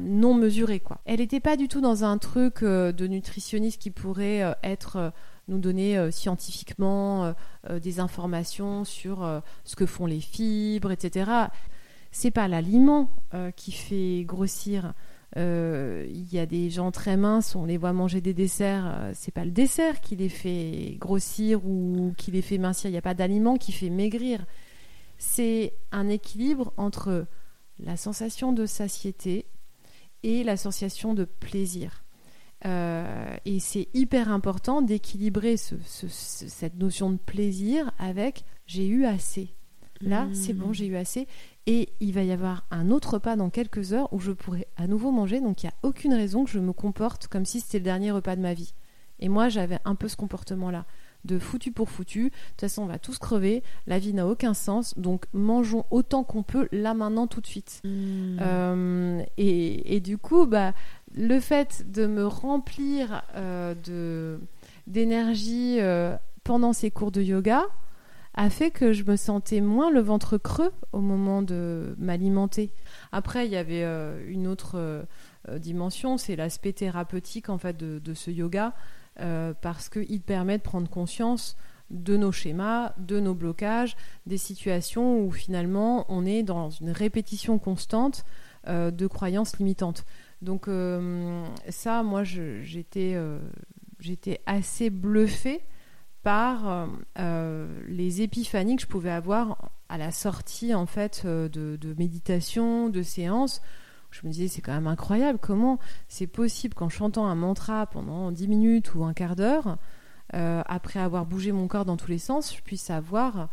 non mesuré quoi. Elle n'était pas du tout dans un truc euh, de nutritionniste qui pourrait être nous donner euh, scientifiquement euh, euh, des informations sur ce que font les fibres, etc. C'est pas l'aliment qui fait grossir. Il y a des gens très minces, on les voit manger des desserts. c'est pas le dessert qui les fait grossir ou qui les fait mincir. Il n'y a pas d'aliment qui fait maigrir. C'est un équilibre entre la sensation de satiété et la sensation de plaisir. Euh, et c'est hyper important d'équilibrer cette notion de plaisir avec j'ai eu assez. Là, mmh. c'est bon, j'ai eu assez. Et il va y avoir un autre repas dans quelques heures où je pourrai à nouveau manger. Donc il n'y a aucune raison que je me comporte comme si c'était le dernier repas de ma vie. Et moi, j'avais un peu ce comportement-là de foutu pour foutu. De toute façon, on va tous crever. La vie n'a aucun sens. Donc, mangeons autant qu'on peut là, maintenant, tout de suite. Mmh. Euh, et, et, du coup, bah, le fait de me remplir euh, d'énergie euh, pendant ces cours de yoga a fait que je me sentais moins le ventre creux au moment de m'alimenter. Après, il y avait euh, une autre dimension, c'est l'aspect thérapeutique en fait de, ce yoga, parce qu'il permet de prendre conscience de nos schémas, de nos blocages, des situations où finalement on est dans une répétition constante de croyances limitantes. Donc euh, ça, moi, j'étais euh, j'étais assez bluffée par euh, les épiphanies que je pouvais avoir à la sortie en fait de, méditation, de séance. Je me disais c'est quand même incroyable comment c'est possible qu'en chantant un mantra pendant 10 minutes ou un quart d'heure, après avoir bougé mon corps dans tous les sens, je puisse avoir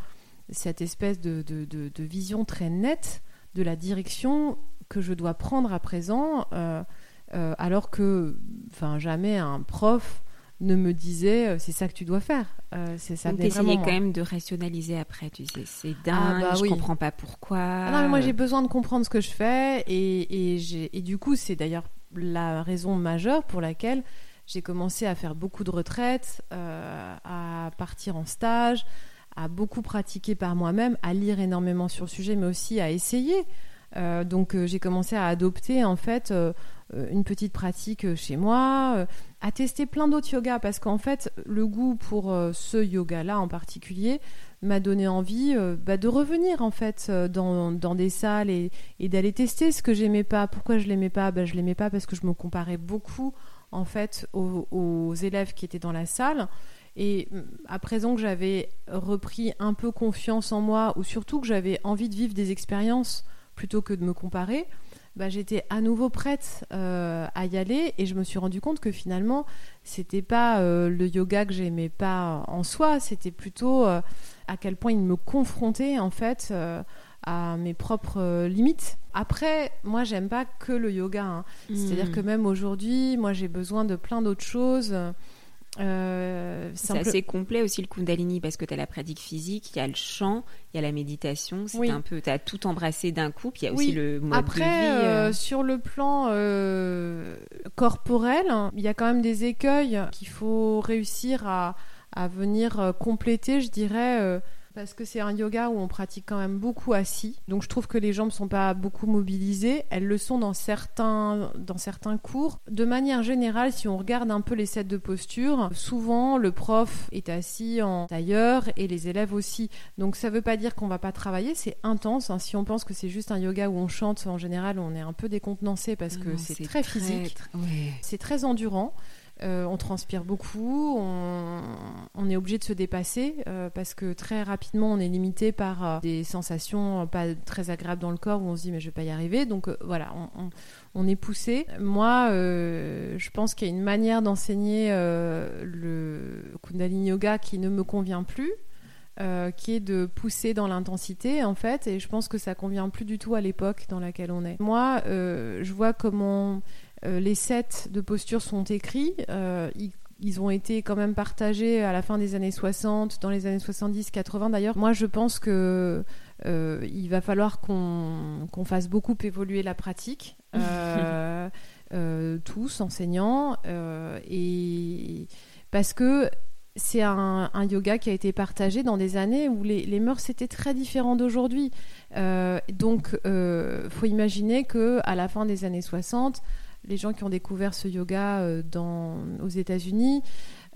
cette espèce de, de vision très nette de la direction que je dois prendre à présent, euh, euh, alors que, enfin, jamais un prof ne me disait euh, c'est ça que tu dois faire. c'est ça. Donc t'essayais quand même de rationaliser après, tu sais, c'est ah, dingue, ah je comprends pas pourquoi. Ah non, mais moi j'ai besoin de comprendre ce que je fais et, et, et du coup c'est d'ailleurs la raison majeure pour laquelle j'ai commencé à faire beaucoup de retraites, à partir en stage, à beaucoup pratiquer par moi-même, à lire énormément sur le sujet, mais aussi à essayer. Euh, donc euh, j'ai commencé à adopter en fait euh, une petite pratique chez moi, à tester plein d'autres yogas parce qu'en fait le goût pour ce yoga-là en particulier m'a donné envie bah, de revenir en fait dans, des salles et, d'aller tester ce que j'aimais pas. Pourquoi je l'aimais pas? Bah, Je l'aimais pas parce que je me comparais beaucoup en fait aux, aux élèves qui étaient dans la salle. Et mm, à présent que j'avais repris un peu confiance en moi, ou surtout que j'avais envie de vivre des expériences plutôt que de me comparer, bah, j'étais à nouveau prête euh, à y aller et je me suis rendu compte que finalement c'était pas euh, le yoga que j'aimais pas en soi, c'était plutôt euh, à quel point il me confrontait en fait à mes propres limites. Après, moi j'aime pas que le yoga, hein. c'est-à-dire hmm. que même aujourd'hui, moi j'ai besoin de plein d'autres choses. Euh, c'est assez complet aussi le Kundalini parce que tu as la pratique physique, il y a le chant, il y a la méditation. C'est un peu, tu as tout embrassé d'un coup. Puis il y a aussi le mode Après, de vie. Euh, sur le plan corporel, il y a quand même des écueils qu'il faut réussir à, à venir compléter, je dirais parce que c'est un yoga où on pratique quand même beaucoup assis. Donc je trouve que les jambes sont pas beaucoup mobilisées. Elles le sont dans certains, dans certains cours. De manière générale, si on regarde un peu les sets de posture, souvent le prof est assis en tailleur et les élèves aussi. Donc ça veut pas dire qu'on va pas travailler, c'est intense. Hein. Si on pense que c'est juste un yoga où on chante, en général, on est un peu décontenancé parce que c'est très, physique. C'est très endurant. Euh, on transpire beaucoup, on, est obligé de se dépasser euh, parce que très rapidement on est limité par euh, des sensations pas très agréables dans le corps où on se dit mais je vais pas y arriver. Donc voilà, on, est poussé. Moi, je pense qu'il y a une manière d'enseigner le Kundalini Yoga qui ne me convient plus. Qui est de pousser dans l'intensité en fait et je pense que ça convient plus du tout à l'époque dans laquelle on est. Moi, je vois comment euh, les sets de posture sont écrits. Euh, ils, ont été quand même partagés à la fin des années 60, dans les années 70, 80 d'ailleurs. Moi, je pense que euh, il va falloir qu'on fasse beaucoup évoluer la pratique. tous enseignants et parce que c'est un, yoga qui a été partagé dans des années où les, mœurs étaient très différents d'aujourd'hui. donc, il faut imaginer que à la fin des années 60, les gens qui ont découvert ce yoga euh, dans, aux États-Unis,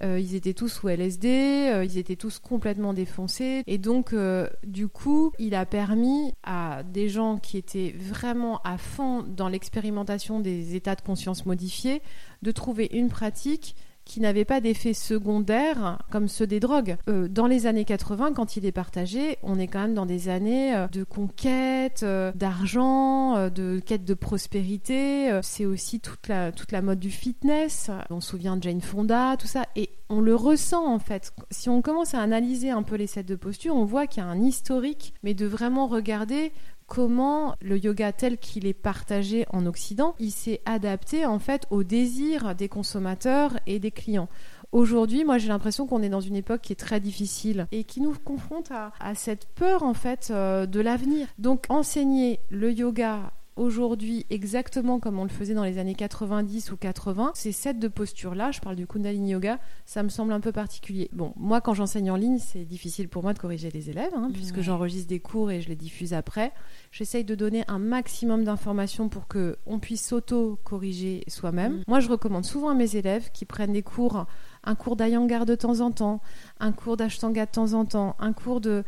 euh, ils étaient tous sous LSD, euh, ils étaient tous complètement défoncés. Et donc, du coup, il a permis à des gens qui étaient vraiment à fond dans l'expérimentation des états de conscience modifiés de trouver une pratique qui n'avaient pas d'effet secondaire comme ceux des drogues. Euh, dans les années 80, quand il est partagé, on est quand même dans des années euh, de conquête, euh, d'argent, de quête de prospérité. C'est aussi toute la, toute la mode du fitness. On se souvient de Jane Fonda, tout ça. Et on le ressent en fait. Si on commence à analyser un peu les sets de posture, on voit qu'il y a un historique, mais de vraiment regarder comment le yoga tel qu'il est partagé en Occident, il s'est adapté en fait aux désirs des consommateurs et des clients. Aujourd'hui, moi j'ai l'impression qu'on est dans une époque qui est très difficile et qui nous confronte à, cette peur en fait euh, de l'avenir. Donc enseigner le yoga aujourd'hui exactement comme on le faisait dans les années 90 ou 80, ces sets de postures-là, je parle du Kundalini Yoga, ça me semble un peu particulier. Bon, moi quand j'enseigne en ligne, c'est difficile pour moi de corriger les élèves, hein, puisque j'enregistre des cours et je les diffuse après. J'essaye de donner un maximum d'informations pour que on puisse s'auto-corriger soi-même. Mm. Moi, je recommande souvent à mes élèves qui prennent des cours, un cours d'Ayangar de temps en temps, un cours d'Ashtanga de temps en temps, un cours de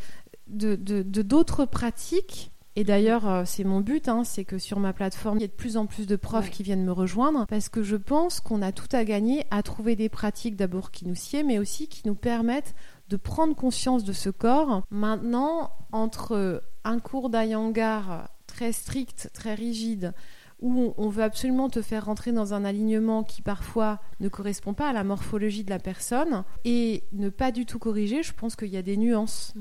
d'autres de, pratiques et d'ailleurs, euh, c'est mon but, hein, c'est que sur ma plateforme, il y ait de plus en plus de profs qui viennent me rejoindre, parce que je pense qu'on a tout à gagner à trouver des pratiques d'abord qui nous sied, mais aussi qui nous permettent de prendre conscience de ce corps. Maintenant, entre un cours d'Ayangar très strict, très rigide, où on veut absolument te faire rentrer dans un alignement qui parfois ne correspond pas à la morphologie de la personne et ne pas du tout corriger, je pense qu'il y a des nuances.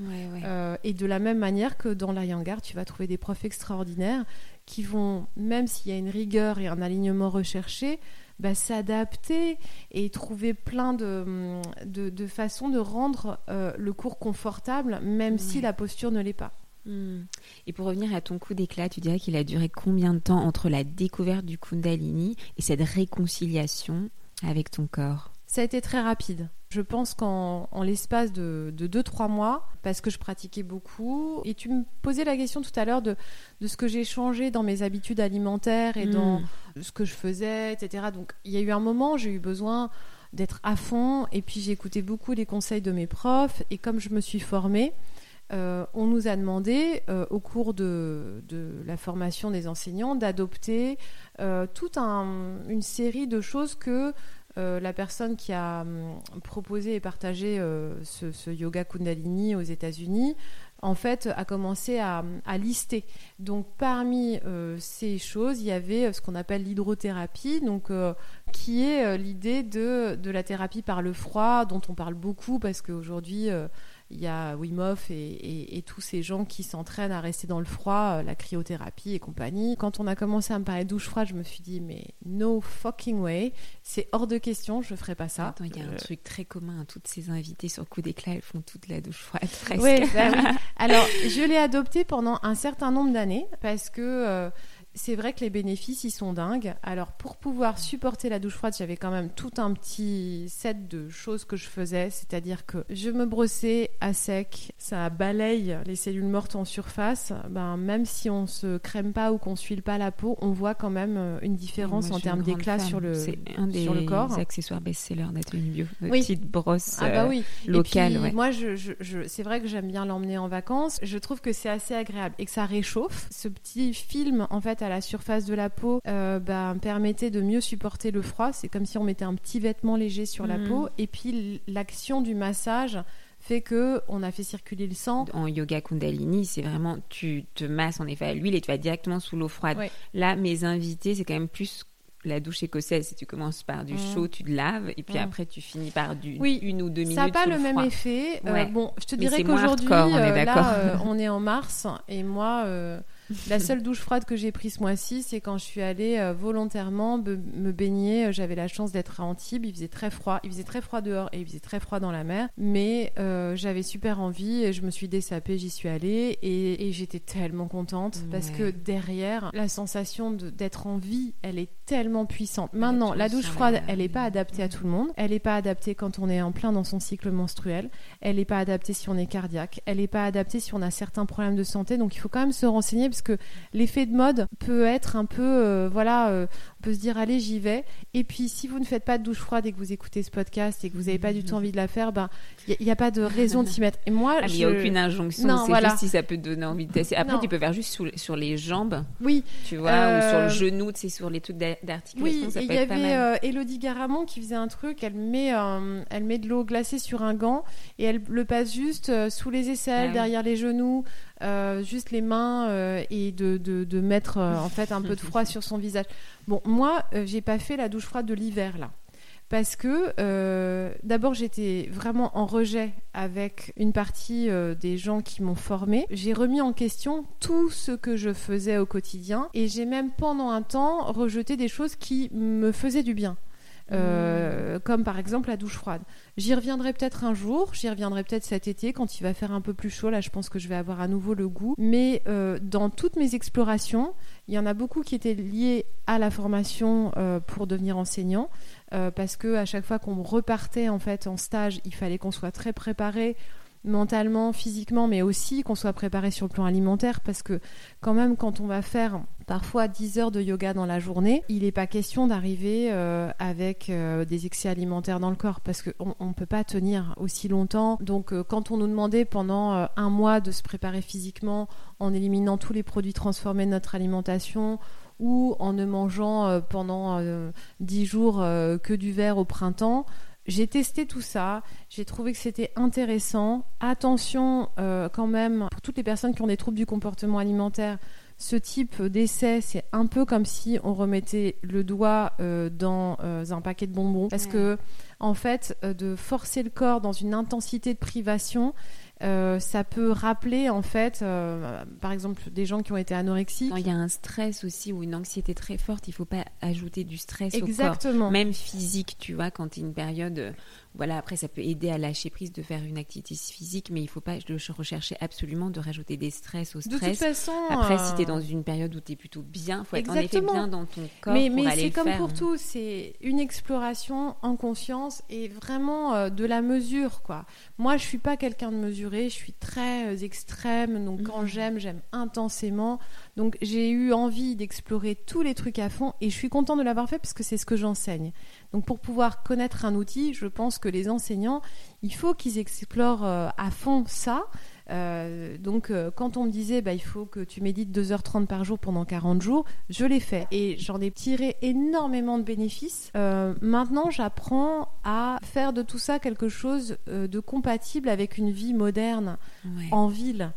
Euh, et de la même manière que dans l'Ayangar, tu vas trouver des profs extraordinaires qui vont, même s'il y a une rigueur et un alignement recherché, bah, s'adapter et trouver plein de, de, façons de rendre euh, le cours confortable, même si la posture ne l'est pas. Hmm. Et pour revenir à ton coup d'éclat, tu dirais qu'il a duré combien de temps entre la découverte du Kundalini et cette réconciliation avec ton corps? Ça a été très rapide. Je pense qu'en l'espace de 2-3 mois, parce que je pratiquais beaucoup, et tu me posais la question tout à l'heure de, de, ce que j'ai changé dans mes habitudes alimentaires et dans hmm. ce que je faisais, etc. Donc il y a eu un moment, j'ai eu besoin d'être à fond, et puis j'ai écouté beaucoup les conseils de mes profs, et comme je me suis formée, euh, on nous a demandé euh, au cours de, la formation des enseignants d'adopter euh, toute une série de choses que la personne qui a hum, proposé et partagé ce, yoga kundalini aux États-Unis en fait, a commencé à, lister. Donc, parmi ces choses, il y avait ce qu'on appelle l'hydrothérapie, donc qui est l'idée de, de, la thérapie par le froid, dont on parle beaucoup parce qu'aujourd'hui, il y a Wim Hof et, et, tous ces gens qui s'entraînent à rester dans le froid, euh, la cryothérapie et compagnie. Quand on a commencé à me parler de douche froide, je me suis dit, mais no fucking way, c'est hors de question, je ferai pas ça. il y a un truc très commun, toutes ces invités sur coup d'éclat, elles font toute la douche froide presque. Bah oui. Alors, je l'ai adopté pendant un certain nombre d'années parce que c'est vrai que les bénéfices, ils sont dingues. Alors, pour pouvoir supporter la douche froide, j'avais quand même tout un petit set de choses que je faisais. C'est-à-dire que je me brossais à sec, ça balaye les cellules mortes en surface. Ben, même si on se crème pas ou qu'on suile pas la peau, on voit quand même euh, une différence en termes d'éclat sur le, un des sur le corps. accessoires best-seller d'Atelier Bio. Oui. Petite brosse ah bah euh, oui. locale. Moi, je, je, c'est vrai que j'aime bien l'emmener en vacances. Je trouve que c'est assez agréable et que ça réchauffe. Ce petit film, en fait, à la surface de la peau euh, bah, permettait de mieux supporter le froid. C'est comme si on mettait un petit vêtement léger sur la mm. peau. Et puis l'action du massage fait que on a fait circuler le sang. En yoga Kundalini, c'est vraiment tu te masses en effet à l'huile et tu vas directement sous l'eau froide. Là, mes invités, c'est quand même plus la douche écossaise, tu commences par du mm. chaud, tu te laves, et puis mm. après tu finis par du une ou deux minutes. Ça n'a pas le même effet. Euh, bon, je te dirais qu'aujourd'hui, euh, là, on est en mars, et moi, la seule douche froide que j'ai prise ce mois-ci, c'est quand je suis allée euh, volontairement me baigner. Euh, j'avais la chance d'être à Antibes, il faisait très froid. Il faisait très froid dehors et il faisait très froid dans la mer. Mais euh, j'avais super envie et je me suis dessapée, j'y suis allée et, j'étais tellement contente parce que derrière, la sensation d'être en vie, elle est tellement puissante. Maintenant, la douche froide, elle n'est pas adaptée à tout le monde. Elle n'est pas adaptée quand on est en plein dans son cycle menstruel. Elle n'est pas adaptée si on est cardiaque. Elle n'est pas adaptée si on a certains problèmes de santé. Donc il faut quand même se renseigner parce que l'effet de mode peut être un peu, euh, voilà, euh, on peut se dire allez j'y vais. Et puis si vous ne faites pas de douche froide et que vous écoutez ce podcast et que vous n'avez pas du tout envie de la faire, ben il n'y a, pas de raison de s'y mettre. Et moi, ah, il n'y a aucune injonction. C'est juste si ça peut te donner envie de tester. Après, tu peux faire juste sur les jambes. Oui. Tu vois, ou sur le euh, genou, c'est sur les trucs d'articulation. Oui. Il y avait Elodie Garamond qui faisait un truc. Elle met, elle met de l'eau glacée sur un gant et elle le passe juste sous les aisselles, ah derrière les genoux. Euh, juste les mains euh, et de, de, mettre euh, en fait un peu de froid sur son visage. Bon, moi, j'ai pas fait la douche froide de l'hiver là. Parce que d'abord j'étais vraiment en rejet avec une partie des gens qui m'ont formée. J'ai remis en question tout ce que je faisais au quotidien et j'ai même pendant un temps rejeté des choses qui me faisaient du bien. Euh, comme par exemple la douche froide. J'y reviendrai peut-être un jour, j'y reviendrai peut-être cet été quand il va faire un peu plus chaud. Là, je pense que je vais avoir à nouveau le goût. Mais euh, dans toutes mes explorations, il y en a beaucoup qui étaient liés à la formation euh, pour devenir enseignant, parce que à chaque fois qu'on repartait en fait en stage, il fallait qu'on soit très préparé mentalement, physiquement, mais aussi qu'on soit préparé sur le plan alimentaire, parce que quand même, quand on va faire parfois 10 heures de yoga dans la journée, il n'est pas question d'arriver euh, avec euh, des excès alimentaires dans le corps, parce qu'on ne peut pas tenir aussi longtemps. Donc euh, quand on nous demandait pendant un mois de se préparer physiquement en éliminant tous les produits transformés de notre alimentation, ou en ne mangeant pendant 10 jours que du verre au printemps, j'ai testé tout ça, j'ai trouvé que c'était intéressant. Attention euh, quand même, pour toutes les personnes qui ont des troubles du comportement alimentaire, ce type d'essai, c'est un peu comme si on remettait le doigt euh, dans euh, un paquet de bonbons. Parce que, en fait, de forcer le corps dans une intensité de privation, euh, ça peut rappeler en fait, euh, par exemple, des gens qui ont été anorexiques. Il y a un stress aussi ou une anxiété très forte. Il ne faut pas ajouter du stress Exactement. au corps, même physique. Tu vois, quand tu une période voilà, après, ça peut aider à lâcher prise de faire une activité physique, mais il ne faut pas rechercher absolument de rajouter des stress au stress. De toute façon. Après, si tu es euh, dans une période où tu es plutôt bien, il faut être en effet bien dans ton corps. Mais, mais c'est comme pour tout, c'est une exploration en conscience et vraiment euh, de la mesure, quoi. Moi, je suis pas quelqu'un de mesuré, je suis très euh, extrême, donc quand mhm. j'aime, j'aime intensément. Donc j'ai eu envie d'explorer tous les trucs à fond et je suis contente de l'avoir fait parce que c'est ce que j'enseigne. Donc pour pouvoir connaître un outil, je pense que les enseignants, il faut qu'ils explorent euh, à fond ça. Euh, donc, euh, quand on me disait, bah, il faut que tu médites 2h30 par jour pendant 40 jours, je l'ai fait et j'en ai tiré énormément de bénéfices. maintenant, j'apprends à faire de tout ça quelque chose de compatible avec une vie moderne en ville.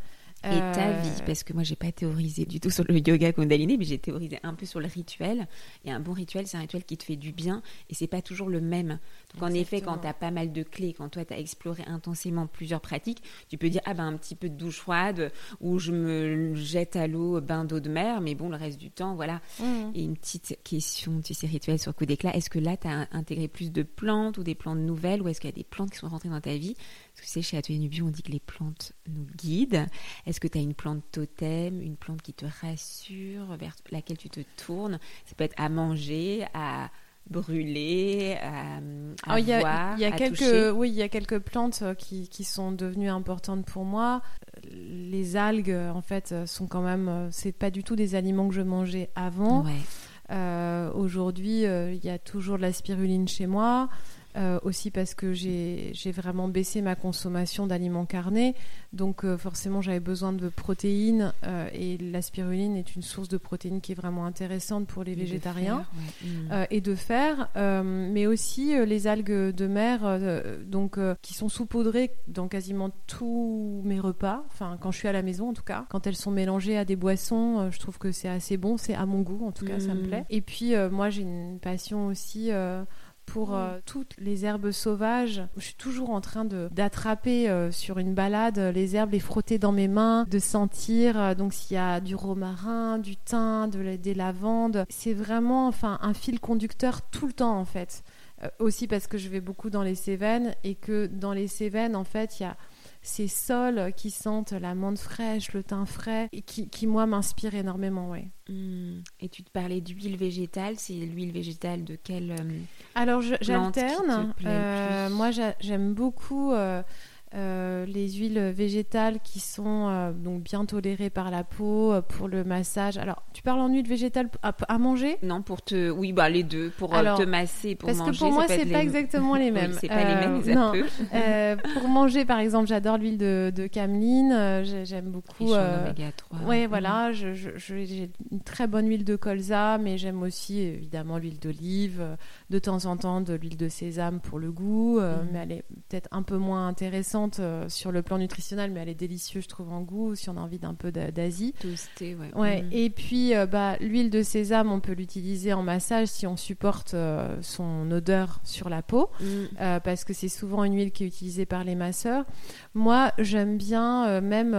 Et ta vie, parce que moi j'ai pas théorisé du tout sur le yoga Kundalini, mais j'ai théorisé un peu sur le rituel. Et un bon rituel, c'est un rituel qui te fait du bien et c'est pas toujours le même. Donc en effet, quand tu as pas mal de clés, quand toi tu as exploré intensément plusieurs pratiques, tu peux dire ah ben un petit peu de douche froide ou je me jette à l'eau bain d'eau de mer, mais bon le reste du temps voilà. Mmh. Et une petite question, tu sais rituel sur coup d'éclat, est-ce que là tu as intégré plus de plantes ou des plantes nouvelles ou est-ce qu'il y a des plantes qui sont rentrées dans ta vie Parce que tu sais chez Atelier Nubio on dit que les plantes nous guident. Est-ce que tu as une plante totem, une plante qui te rassure, vers laquelle tu te tournes? Ça peut être à manger, à brûler, à, à il y a, voir, il y a à quelques, toucher? oui, il y a quelques plantes euh, qui, qui sont devenues importantes pour moi. Les algues, euh, en fait, euh, sont quand même, c'est pas du tout des aliments que je mangeais avant. Ouais. Euh, Aujourd'hui, euh, il y a toujours de la spiruline chez moi. Euh, aussi parce que j'ai vraiment baissé ma consommation d'aliments carnés. Donc euh, forcément, j'avais besoin de protéines euh, et la spiruline est une source de protéines qui est vraiment intéressante pour les Et de végétariens. fer, ouais. Mm. Et de fer, mais aussi les algues de mer, donc qui sont saupoudrées dans quasiment tous mes repas. Enfin, quand je suis à la maison, en tout cas, quand elles sont mélangées à des boissons, je trouve que c'est assez bon. C'est à mon goût, en tout cas, ça me Mhm. plaît. Et puis moi, j'ai une passion aussi. Pour euh, toutes les herbes sauvages. Je suis toujours en train d'attraper euh, sur une balade euh, les herbes, les frotter dans mes mains, de sentir. euh, donc s'il y a du romarin, du thym, de des lavandes, c'est vraiment enfin un fil conducteur tout le temps en fait. Aussi parce que je vais beaucoup dans les Cévennes et que dans les Cévennes en fait il y a ces sols qui sentent la menthe fraîche, le thym frais, et qui, qui moi m'inspirent énormément, ouais. Mm. Et tu te parlais d'huile végétale, c'est l'huile végétale de quelle euh, Alors j'alterne. Euh, moi j'a- j'aime beaucoup euh, euh, les huiles végétales qui sont euh, donc bien tolérées par la peau euh, pour le massage. Alors tu parles en huile végétale à, à manger? Non, pour te. Oui, bah les deux, pour Alors, te masser, pour Parce manger. que pour moi être c'est pas les- exactement les Oui, mêmes. c'est pas les mêmes, non. pour manger par exemple j'adore l'huile de, de cameline. j'ai- J'aime beaucoup. Oméga 3. Ouais, Mm. voilà, j'ai une très bonne huile de colza, mais j'aime aussi évidemment l'huile d'olive, de temps en temps de l'huile de sésame pour le goût, Mhm. mais elle est peut-être un peu moins intéressante euh, sur le plan nutritionnel, mais elle est délicieuse, je trouve, en goût, si on a envie d'un peu d'a- d'Asie. Toasté, ouais. Ouais, Mm. et puis euh, bah, l'huile de sésame, on peut l'utiliser en massage si on supporte euh, son odeur sur la peau. Mm. Parce que c'est souvent une huile qui est utilisée par les masseurs. Moi, j'aime bien, même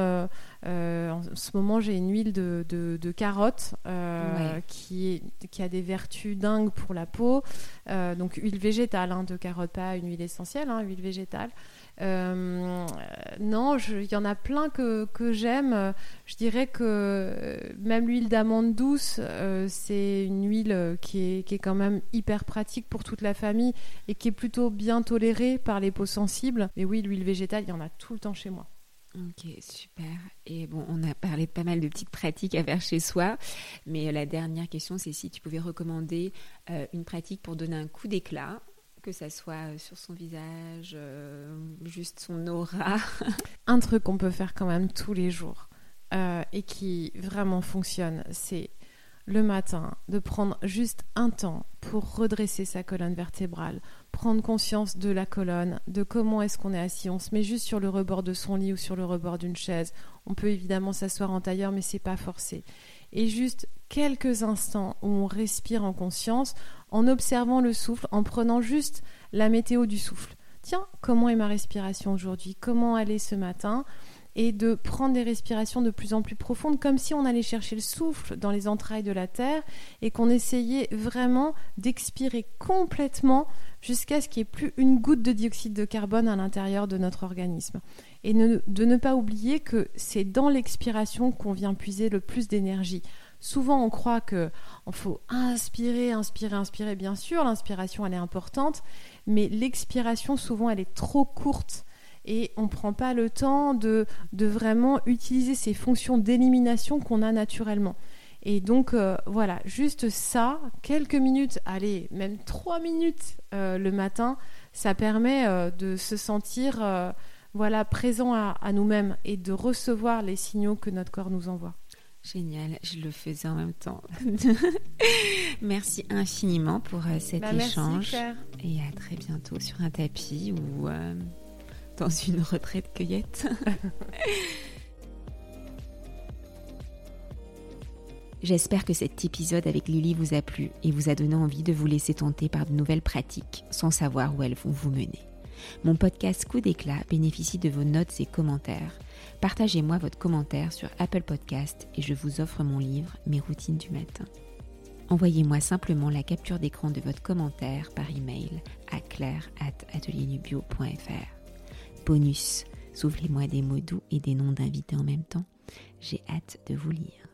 euh, en ce moment, j'ai une huile de, de, de carotte euh, Ouais. qui, est, qui a des vertus dingues pour la peau. Euh, donc, huile végétale hein, de carotte, pas une huile essentielle, hein, huile végétale. Non, il y en a plein que, que j'aime. Je dirais que même l'huile d'amande douce, c'est une huile qui est, qui est quand même hyper pratique pour toute la famille et qui est plutôt bien tolérée par les peaux sensibles. Mais oui, l'huile végétale, il y en a tout le temps chez moi. Ok, super. Et bon, on a parlé de pas mal de petites pratiques à faire chez soi, mais euh, la dernière question, c'est si tu pouvais recommander euh, une pratique pour donner un coup d'éclat, que ça soit euh, sur son visage, juste son aura. Un truc qu'on peut faire quand même tous les jours et qui vraiment fonctionne, c'est le matin de prendre juste un temps pour redresser sa colonne vertébrale, prendre conscience de la colonne, de comment est-ce qu'on est assis. On se met juste sur le rebord de son lit ou sur le rebord d'une chaise. On peut évidemment s'asseoir en tailleur, mais c'est pas forcé. Et juste quelques instants où on respire en conscience, en observant le souffle, en prenant juste la météo du souffle. Tiens, comment est ma respiration aujourd'hui? Comment elle est ce matin? Et de prendre des respirations de plus en plus profondes, comme si on allait chercher le souffle dans les entrailles de la terre et qu'on essayait vraiment d'expirer complètement jusqu'à ce qu'il n'y ait plus une goutte de dioxyde de carbone à l'intérieur de notre organisme. Et de ne pas oublier que c'est dans l'expiration qu'on vient puiser le plus d'énergie. Souvent, on croit que il faut inspirer, inspirer, inspirer. Bien sûr, l'inspiration, elle est importante, mais l'expiration, souvent, elle est trop courte et on ne prend pas le temps de, de vraiment utiliser ces fonctions d'élimination qu'on a naturellement. Et donc, euh, voilà, juste ça, quelques minutes, allez, même trois minutes euh, le matin, ça permet euh, de se sentir voilà, présent à, à nous-mêmes et de recevoir les signaux que notre corps nous envoie. Génial, je le faisais en même temps. merci infiniment pour cet Bah, merci, échange Claire. et à très bientôt sur un tapis ou dans une retraite cueillette. J'espère que cet épisode avec Lily vous a plu et vous a donné envie de vous laisser tenter par de nouvelles pratiques sans savoir où elles vont vous mener. Mon podcast Coup d'éclat bénéficie de vos notes et commentaires. Partagez-moi votre commentaire sur Apple Podcast et je vous offre mon livre Mes routines du matin. Envoyez-moi simplement la capture d'écran de votre commentaire par email à claire@ateliernubio.fr. Bonus, soufflez-moi des mots doux et des noms d'invités en même temps. J'ai hâte de vous lire.